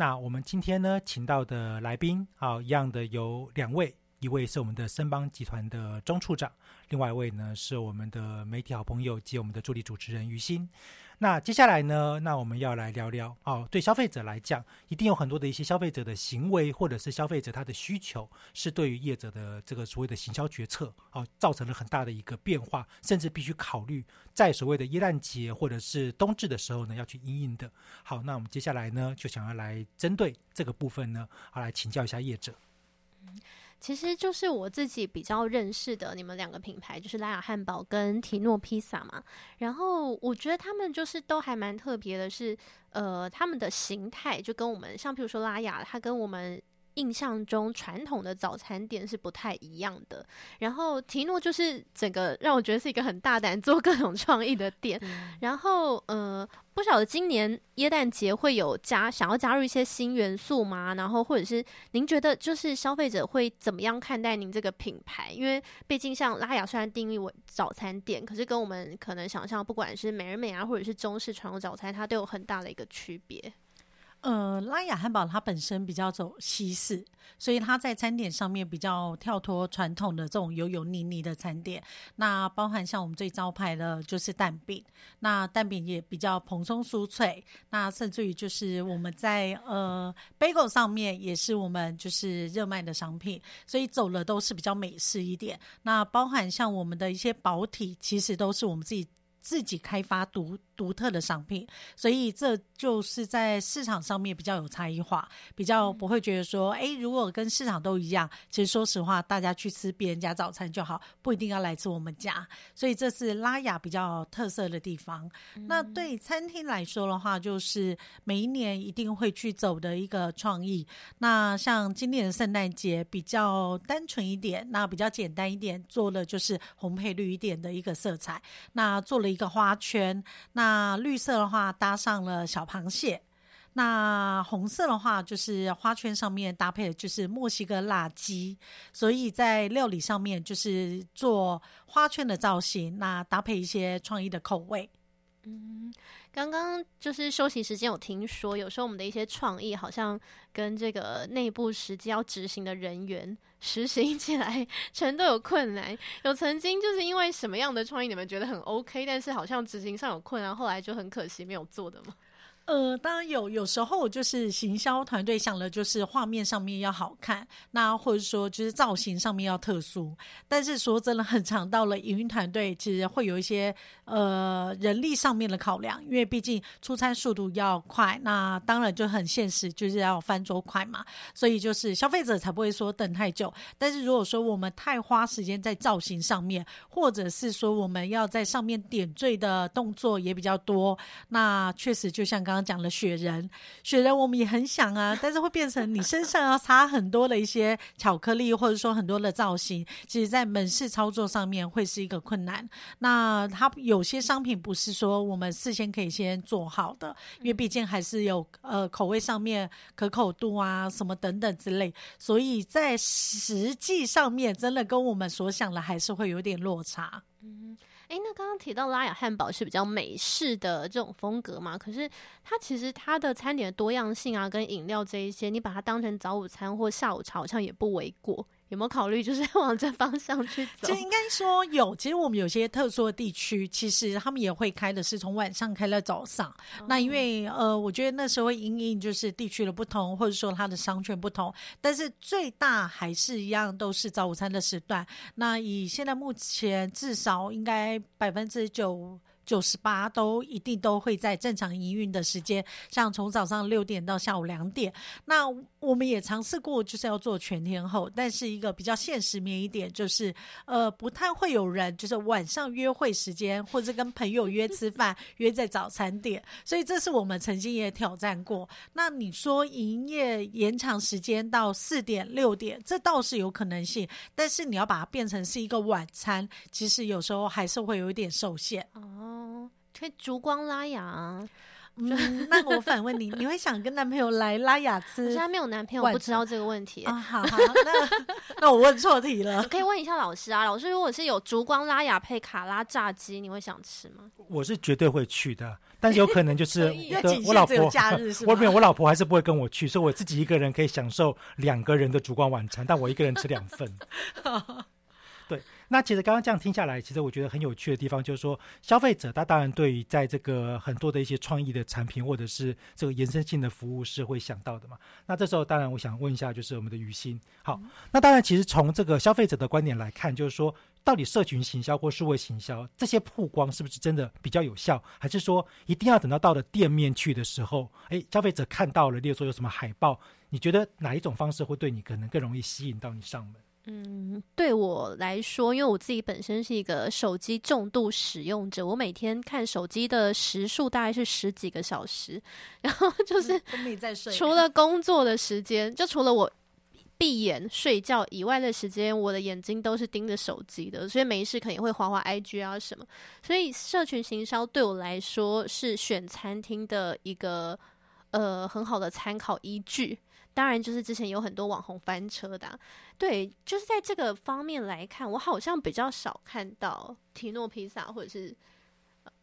那我们今天呢，请到的来宾啊，一样的有两位，一位是我们的申邦集团的钟处长，另外一位呢是我们的媒体好朋友及我们的助理主持人于心。那接下来呢，那我们要来聊聊哦，对消费者来讲，一定有很多的一些消费者的行为，或者是消费者他的需求，是对于业者的这个所谓的行销决策哦，造成了很大的一个变化，甚至必须考虑在所谓的耶诞节或者是冬至的时候呢，要去应应的。好，那我们接下来呢，就想要来针对这个部分呢，好来请教一下业者。其实就是我自己比较认识的你们两个品牌，就是拉雅汉堡跟提诺披萨嘛。然后我觉得他们就是都还蛮特别的，是呃，他们的形态就跟我们像，比如说拉雅，它跟我们。印象中传统的早餐店是不太一样的，然后提诺就是整个让我觉得是一个很大胆做各种创意的店，然后呃不晓得今年耶诞节会有加想要加入一些新元素吗？然后或者是您觉得就是消费者会怎么样看待您这个品牌？因为毕竟像拉雅虽然定义为早餐店，可是跟我们可能想象不管是美人美啊或者是中式传统早餐，它都有很大的一个区别。呃，拉雅汉堡它本身比较走西式，所以它在餐点上面比较跳脱传统的这种油油腻腻的餐点。那包含像我们最招牌的就是蛋饼，那蛋饼也比较蓬松酥脆。那甚至于就是我们在呃 bagel 上面也是我们就是热卖的商品，所以走的都是比较美式一点。那包含像我们的一些薄体，其实都是我们自己。自己开发独独特的商品，所以这就是在市场上面比较有差异化，比较不会觉得说，哎，如果跟市场都一样，其实说实话，大家去吃别人家早餐就好，不一定要来吃我们家。所以这是拉雅比较特色的地方。那对餐厅来说的话，就是每一年一定会去走的一个创意。那像今年的圣诞节比较单纯一点，那比较简单一点，做了就是红配绿一点的一个色彩。那做了一个花圈，那绿色的话搭上了小螃蟹，那红色的话就是花圈上面搭配的就是墨西哥辣鸡，所以在料理上面就是做花圈的造型，那搭配一些创意的口味。嗯，刚刚就是休息时间，有听说有时候我们的一些创意好像跟这个内部实际要执行的人员实行起来 全都有困难。有曾经就是因为什么样的创意你们觉得很 OK，但是好像执行上有困难，后来就很可惜没有做的吗？呃，当然有，有时候就是行销团队想的就是画面上面要好看，那或者说就是造型上面要特殊。但是说真的，很长到了营运团队，其实会有一些呃人力上面的考量，因为毕竟出餐速度要快，那当然就很现实，就是要翻桌快嘛。所以就是消费者才不会说等太久。但是如果说我们太花时间在造型上面，或者是说我们要在上面点缀的动作也比较多，那确实就像刚。讲了雪人，雪人我们也很想啊，但是会变成你身上要擦很多的一些巧克力，或者说很多的造型，其实在门市操作上面会是一个困难。那它有些商品不是说我们事先可以先做好的，因为毕竟还是有呃口味上面可口度啊什么等等之类，所以在实际上面真的跟我们所想的还是会有点落差。嗯。哎，那刚刚提到拉雅汉堡是比较美式的这种风格嘛？可是它其实它的餐点多样性啊，跟饮料这一些，你把它当成早午餐或下午茶，好像也不为过。有没有考虑就是往这方向去走？就应该说有。其实我们有些特殊的地区，其实他们也会开的是从晚上开到早上。那因为呃，我觉得那时候因应就是地区的不同，或者说它的商圈不同，但是最大还是一样，都是早午餐的时段。那以现在目前至少应该百分之九。九十八都一定都会在正常营运的时间，像从早上六点到下午两点。那我们也尝试过，就是要做全天候，但是一个比较现实面一点，就是呃，不太会有人就是晚上约会时间，或者跟朋友约吃饭，约在早餐点。所以这是我们曾经也挑战过。那你说营业延长时间到四点六点，这倒是有可能性，但是你要把它变成是一个晚餐，其实有时候还是会有一点受限哦。哦，可以烛光拉雅。嗯，那我反问你，你会想跟男朋友来拉雅 吃？我现在没有男朋友，我不知道这个问题啊。好，那那我问错题了。可以问一下老师啊，老师，如果是有烛光拉雅配卡拉炸鸡，你会想吃吗？我是绝对会去的，但是有可能就是 我老婆假日是我没有，我老婆还是不会跟我去，所以我自己一个人可以享受两个人的烛光晚餐，但我一个人吃两份。对。那其实刚刚这样听下来，其实我觉得很有趣的地方就是说，消费者他当然对于在这个很多的一些创意的产品或者是这个延伸性的服务是会想到的嘛。那这时候当然我想问一下，就是我们的于心，好，那当然其实从这个消费者的观点来看，就是说到底社群行销或数位行销这些曝光是不是真的比较有效，还是说一定要等到到了店面去的时候，哎，消费者看到了，例如说有什么海报，你觉得哪一种方式会对你可能更容易吸引到你上门？嗯，对我来说，因为我自己本身是一个手机重度使用者，我每天看手机的时数大概是十几个小时，然后就是除了工作的时间，就除了我闭眼睡觉以外的时间，我的眼睛都是盯着手机的，所以没事肯定会滑滑 IG 啊什么，所以社群行销对我来说是选餐厅的一个呃很好的参考依据。当然，就是之前有很多网红翻车的，对，就是在这个方面来看，我好像比较少看到提诺披萨或者是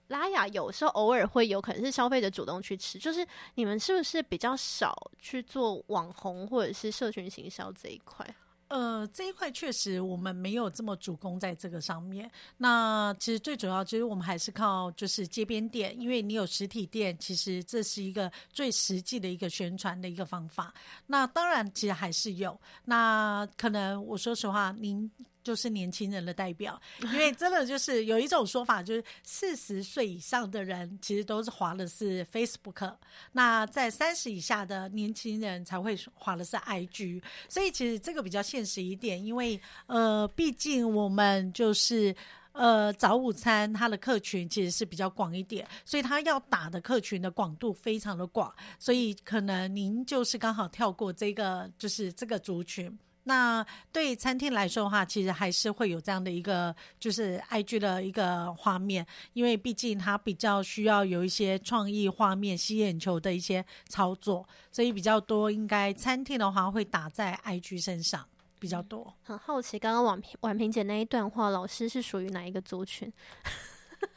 拉雅，有时候偶尔会有可能是消费者主动去吃，就是你们是不是比较少去做网红或者是社群行销这一块？呃，这一块确实我们没有这么主攻在这个上面。那其实最主要，就是我们还是靠就是街边店，因为你有实体店，其实这是一个最实际的一个宣传的一个方法。那当然，其实还是有。那可能我说实话，您。就是年轻人的代表，因为真的就是有一种说法，就是四十岁以上的人其实都是滑的是 Facebook，那在三十以下的年轻人才会滑的是 IG，所以其实这个比较现实一点，因为呃，毕竟我们就是。呃，早午餐它的客群其实是比较广一点，所以它要打的客群的广度非常的广，所以可能您就是刚好跳过这个，就是这个族群。那对餐厅来说的话，其实还是会有这样的一个，就是 IG 的一个画面，因为毕竟它比较需要有一些创意画面、吸眼球的一些操作，所以比较多应该餐厅的话会打在 IG 身上。比较多，很好奇，刚刚婉平婉平姐那一段话，老师是属于哪一个族群？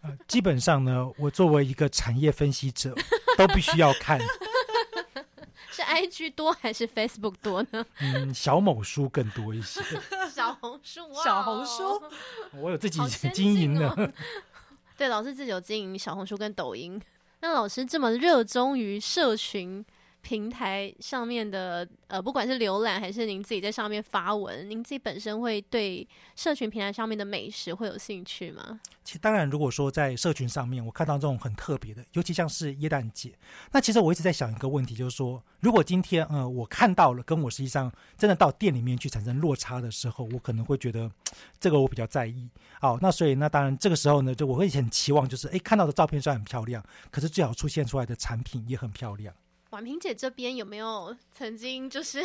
呃，基本上呢，我作为一个产业分析者，都必须要看。是 IG 多还是 Facebook 多呢？嗯，小某书更多一些。小红书，小红书，我有自己经营的。对，老师自己有经营小红书跟抖音。那老师这么热衷于社群。平台上面的呃，不管是浏览还是您自己在上面发文，您自己本身会对社群平台上面的美食会有兴趣吗？其实当然，如果说在社群上面，我看到这种很特别的，尤其像是耶诞节，那其实我一直在想一个问题，就是说，如果今天呃我看到了，跟我实际上真的到店里面去产生落差的时候，我可能会觉得这个我比较在意。好，那所以那当然这个时候呢，就我会很期望，就是哎看到的照片虽然很漂亮，可是最好出现出来的产品也很漂亮。婉平姐这边有没有曾经就是，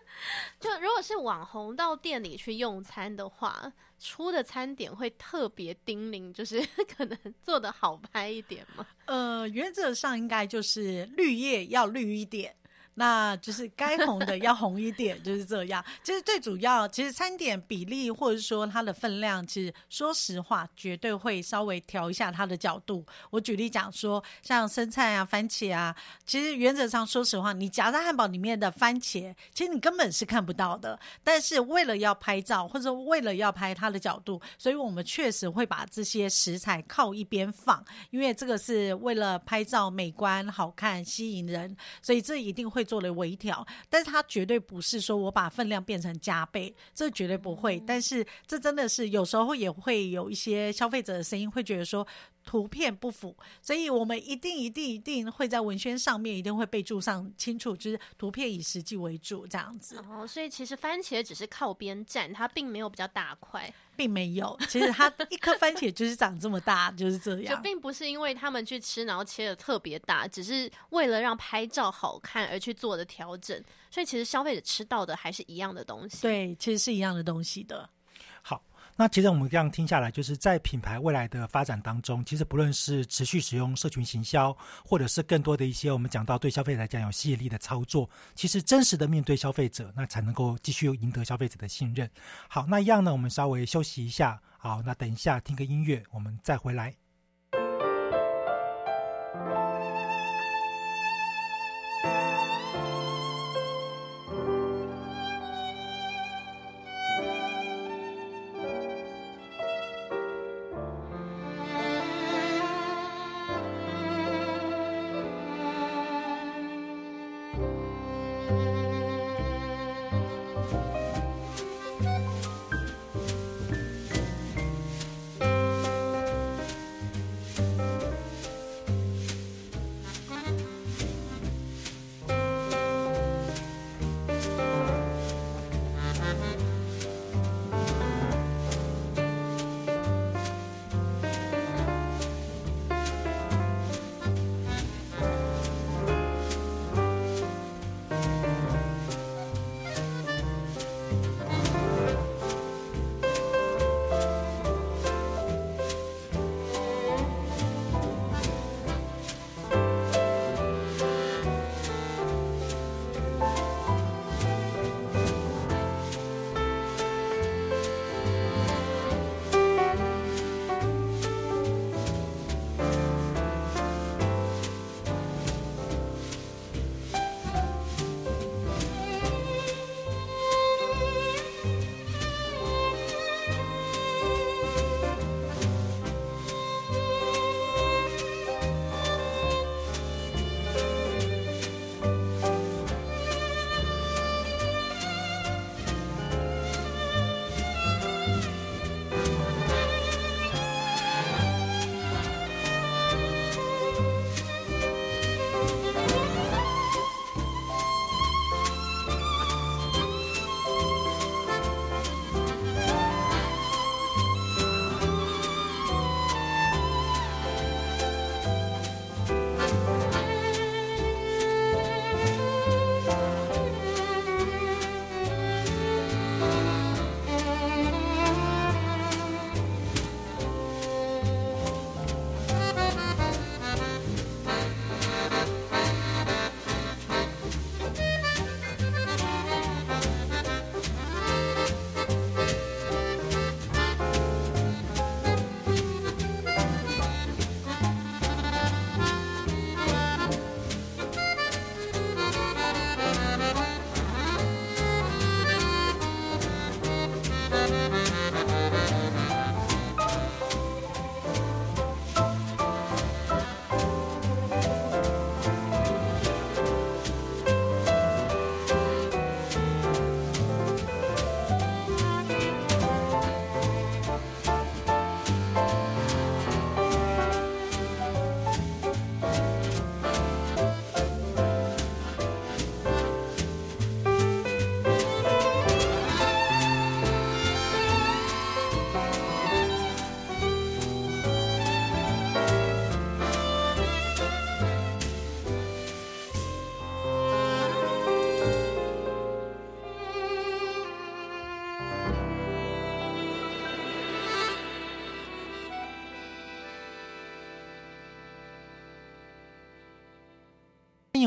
就如果是网红到店里去用餐的话，出的餐点会特别叮咛，就是 可能做的好拍一点吗？呃，原则上应该就是绿叶要绿一点。那就是该红的要红一点，就是这样。其实最主要，其实餐点比例或者说它的分量，其实说实话，绝对会稍微调一下它的角度。我举例讲说，像生菜啊、番茄啊，其实原则上说实话，你夹在汉堡里面的番茄，其实你根本是看不到的。但是为了要拍照，或者为了要拍它的角度，所以我们确实会把这些食材靠一边放，因为这个是为了拍照美观、好看、吸引人，所以这一定会。做了微调，但是它绝对不是说我把分量变成加倍，这绝对不会。但是这真的是有时候也会有一些消费者的声音，会觉得说。图片不符，所以我们一定一定一定会在文宣上面一定会备注上清楚，就是图片以实际为主这样子。哦，所以其实番茄只是靠边站，它并没有比较大块，并没有。其实它一颗番茄就是长这么大，就是这样。就并不是因为他们去吃然后切的特别大，只是为了让拍照好看而去做的调整。所以其实消费者吃到的还是一样的东西。对，其实是一样的东西的。那其实我们这样听下来，就是在品牌未来的发展当中，其实不论是持续使用社群行销，或者是更多的一些我们讲到对消费者来讲有吸引力的操作，其实真实的面对消费者，那才能够继续赢得消费者的信任。好，那一样呢，我们稍微休息一下。好，那等一下听个音乐，我们再回来。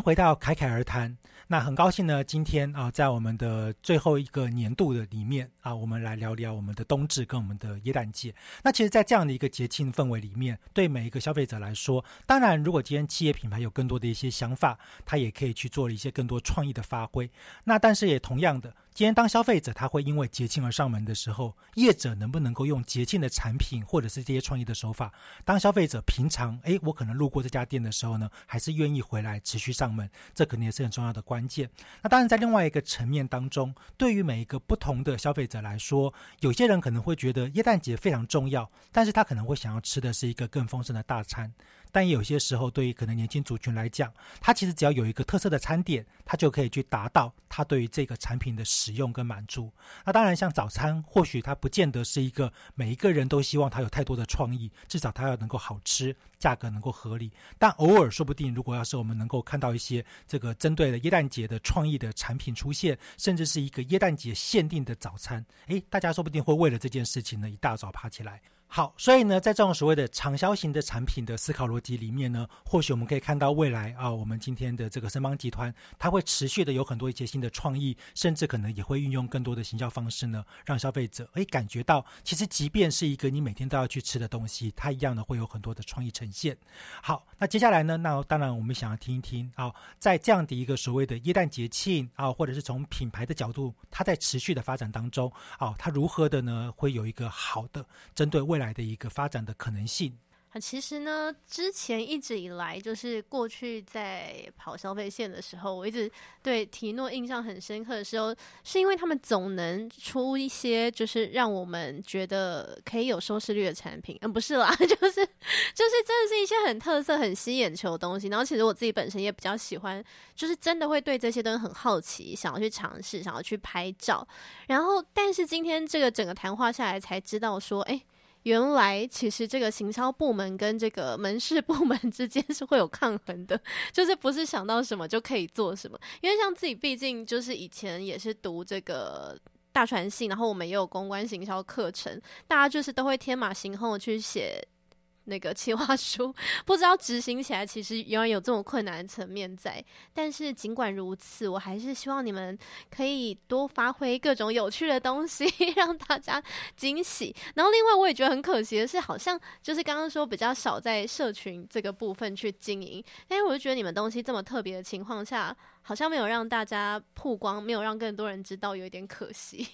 回到侃侃而谈。那很高兴呢，今天啊，在我们的最后一个年度的里面啊，我们来聊聊我们的冬至跟我们的耶诞节。那其实，在这样的一个节庆氛围里面，对每一个消费者来说，当然，如果今天企业品牌有更多的一些想法，他也可以去做一些更多创意的发挥。那但是也同样的。今天当消费者他会因为节庆而上门的时候，业者能不能够用节庆的产品或者是这些创意的手法，当消费者平常诶，我可能路过这家店的时候呢，还是愿意回来持续上门，这肯定也是很重要的关键。那当然在另外一个层面当中，对于每一个不同的消费者来说，有些人可能会觉得耶诞节非常重要，但是他可能会想要吃的是一个更丰盛的大餐。但有些时候，对于可能年轻族群来讲，他其实只要有一个特色的餐点，他就可以去达到他对于这个产品的使用跟满足。那当然，像早餐，或许它不见得是一个每一个人都希望它有太多的创意，至少它要能够好吃，价格能够合理。但偶尔，说不定如果要是我们能够看到一些这个针对的耶诞节的创意的产品出现，甚至是一个耶诞节限定的早餐，诶，大家说不定会为了这件事情呢，一大早爬起来。好，所以呢，在这种所谓的畅销型的产品的思考逻辑里面呢，或许我们可以看到未来啊，我们今天的这个申邦集团，它会持续的有很多一些新的创意，甚至可能也会运用更多的行销方式呢，让消费者诶感觉到，其实即便是一个你每天都要去吃的东西，它一样的会有很多的创意呈现。好，那接下来呢，那当然我们想要听一听啊，在这样的一个所谓的耶诞节庆啊，或者是从品牌的角度，它在持续的发展当中啊，它如何的呢，会有一个好的针对未来的一个发展的可能性。啊，其实呢，之前一直以来，就是过去在跑消费线的时候，我一直对提诺印象很深刻的时候，是因为他们总能出一些就是让我们觉得可以有收视率的产品。嗯，不是啦，就是就是真的是一些很特色、很吸眼球的东西。然后，其实我自己本身也比较喜欢，就是真的会对这些东西很好奇，想要去尝试，想要去拍照。然后，但是今天这个整个谈话下来，才知道说，哎。原来其实这个行销部门跟这个门市部门之间是会有抗衡的，就是不是想到什么就可以做什么。因为像自己毕竟就是以前也是读这个大传信，然后我们也有公关行销课程，大家就是都会天马行空的去写。那个企划书不知道执行起来，其实原来有这种困难的层面在。但是尽管如此，我还是希望你们可以多发挥各种有趣的东西，让大家惊喜。然后另外，我也觉得很可惜的是，好像就是刚刚说比较少在社群这个部分去经营。但是我就觉得你们东西这么特别的情况下，好像没有让大家曝光，没有让更多人知道，有一点可惜。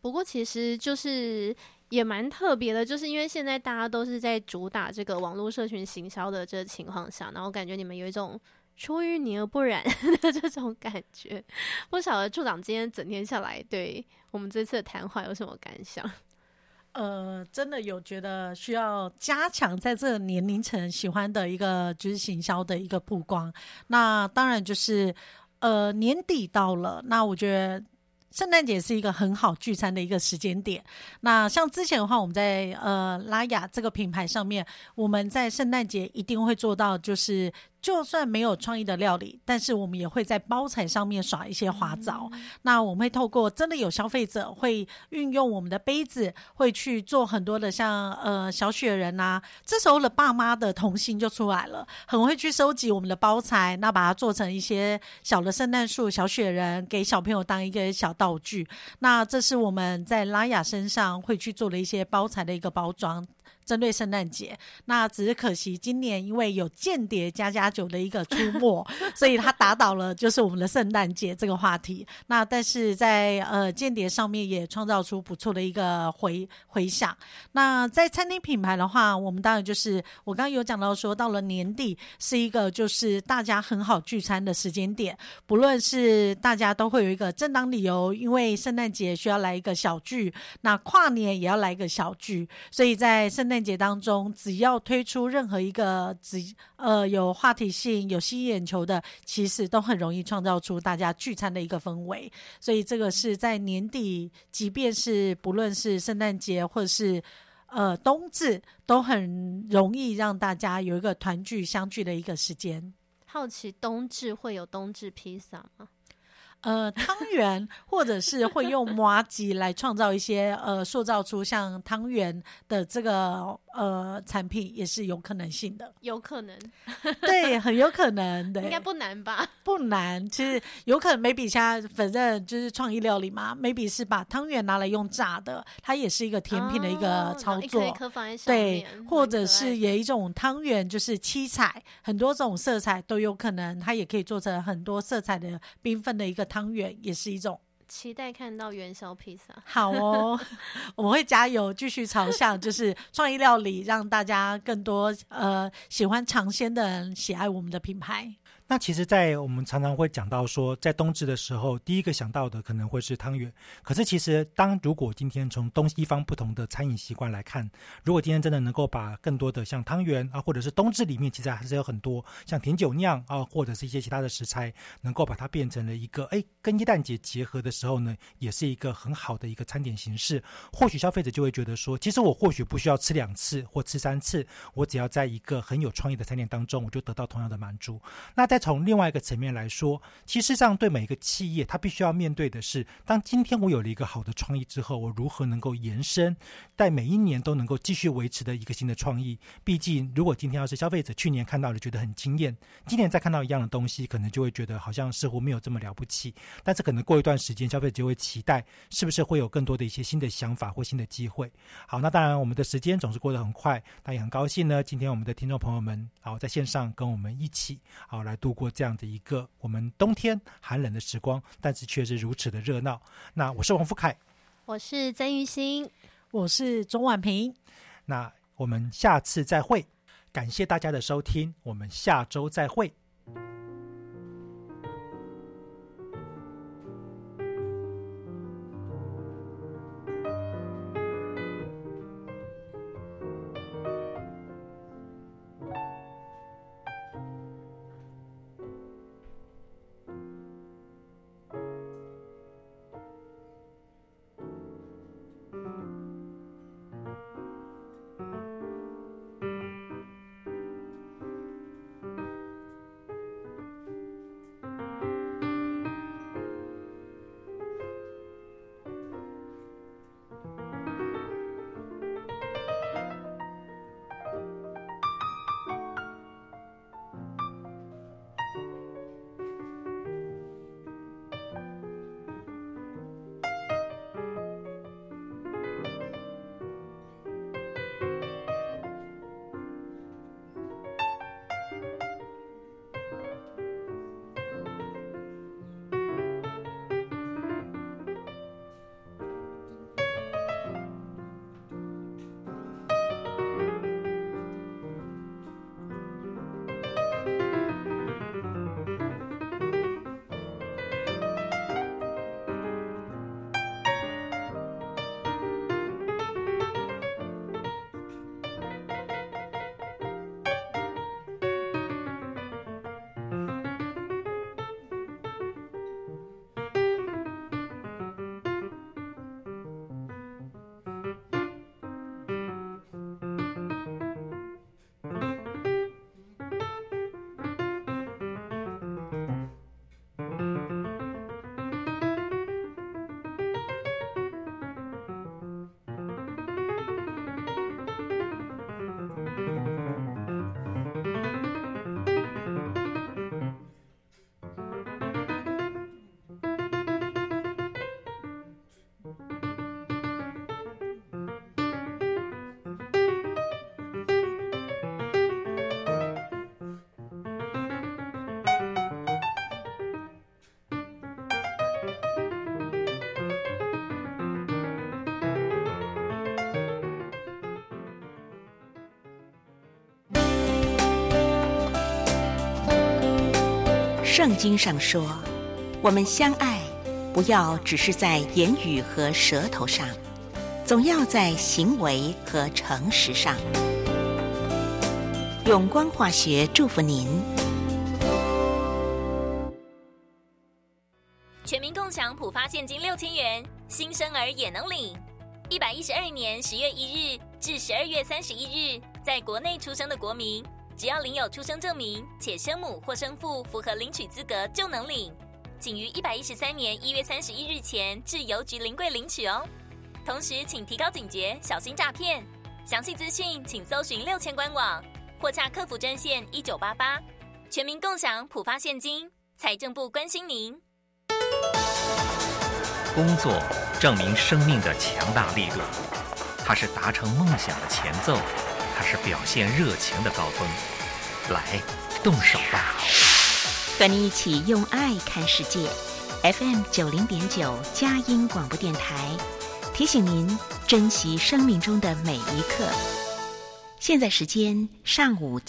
不过其实就是。也蛮特别的，就是因为现在大家都是在主打这个网络社群行销的这个情况下，然后感觉你们有一种出淤泥而不染 的这种感觉。不晓得处长今天整天下来，对我们这次的谈话有什么感想？呃，真的有觉得需要加强在这个年龄层喜欢的一个就是行销的一个曝光。那当然就是呃年底到了，那我觉得。圣诞节是一个很好聚餐的一个时间点。那像之前的话，我们在呃拉雅这个品牌上面，我们在圣诞节一定会做到，就是。就算没有创意的料理，但是我们也会在包材上面耍一些花招。那我们会透过真的有消费者会运用我们的杯子，会去做很多的像呃小雪人呐。这时候的爸妈的童心就出来了，很会去收集我们的包材，那把它做成一些小的圣诞树、小雪人，给小朋友当一个小道具。那这是我们在拉雅身上会去做的一些包材的一个包装。针对圣诞节，那只是可惜今年因为有间谍加加酒的一个出没，所以他打倒了就是我们的圣诞节这个话题。那但是在呃间谍上面也创造出不错的一个回回响。那在餐厅品牌的话，我们当然就是我刚刚有讲到说，到了年底是一个就是大家很好聚餐的时间点，不论是大家都会有一个正当理由，因为圣诞节需要来一个小聚，那跨年也要来一个小聚，所以在圣诞。节当中，只要推出任何一个只呃有话题性、有吸引眼球的，其实都很容易创造出大家聚餐的一个氛围。所以这个是在年底，即便是不论是圣诞节或者是呃冬至，都很容易让大家有一个团聚相聚的一个时间。好奇冬至会有冬至披萨吗？呃，汤圆，或者是会用麻吉来创造一些呃，塑造出像汤圆的这个呃产品也是有可能性的。有可能，对，很有可能的，应该不难吧？不难。其实有可能，maybe 现在反正就是创意料理嘛，maybe 是把汤圆拿来用炸的，它也是一个甜品的一个操哦一颗作。对，或者是有一种汤圆，就是七彩，很多种色彩都有可能，它也可以做成很多色彩的缤纷的一个汤圆，也是一种。期待看到元宵披萨。好哦，我们会加油，继续朝向就是创意料理，让大家更多呃喜欢尝鲜的人喜爱我们的品牌。那其实，在我们常常会讲到说，在冬至的时候，第一个想到的可能会是汤圆。可是，其实当如果今天从东西方不同的餐饮习惯来看，如果今天真的能够把更多的像汤圆啊，或者是冬至里面，其实还是有很多像甜酒酿啊，或者是一些其他的食材，能够把它变成了一个哎跟耶诞节结合的时候呢，也是一个很好的一个餐点形式。或许消费者就会觉得说，其实我或许不需要吃两次或吃三次，我只要在一个很有创意的餐点当中，我就得到同样的满足。那在从另外一个层面来说，其实上对每一个企业，它必须要面对的是，当今天我有了一个好的创意之后，我如何能够延伸，在每一年都能够继续维持的一个新的创意。毕竟，如果今天要是消费者去年看到了觉得很惊艳，今年再看到一样的东西，可能就会觉得好像似乎没有这么了不起。但是可能过一段时间，消费者就会期待，是不是会有更多的一些新的想法或新的机会？好，那当然我们的时间总是过得很快，那也很高兴呢。今天我们的听众朋友们，好在线上跟我们一起，好来度过这样的一个我们冬天寒冷的时光，但是却是如此的热闹。那我是王福凯，我是曾玉新，我是钟婉平，那我们下次再会，感谢大家的收听，我们下周再会。圣经上说，我们相爱，不要只是在言语和舌头上，总要在行为和诚实上。永光化学祝福您。全民共享普发现金六千元，新生儿也能领。一百一十二年十月一日至十二月三十一日，在国内出生的国民，只要领有出生证明，且生母或生父符合领取资格，就能领。请于一百一十三年一月三十一日前至邮局临柜领取哦。同时，请提高警觉，小心诈骗。详细资讯请搜寻六千官网或洽客服专线一九八八。全民共享普发现金，财政部关心您。工作证明生命的强大力度，它是达成梦想的前奏，它是表现热情的高峰。来，动手吧！和你一起用爱看世界。FM 九零点九佳音广播电台提醒您珍惜生命中的每一刻。现在时间上午九。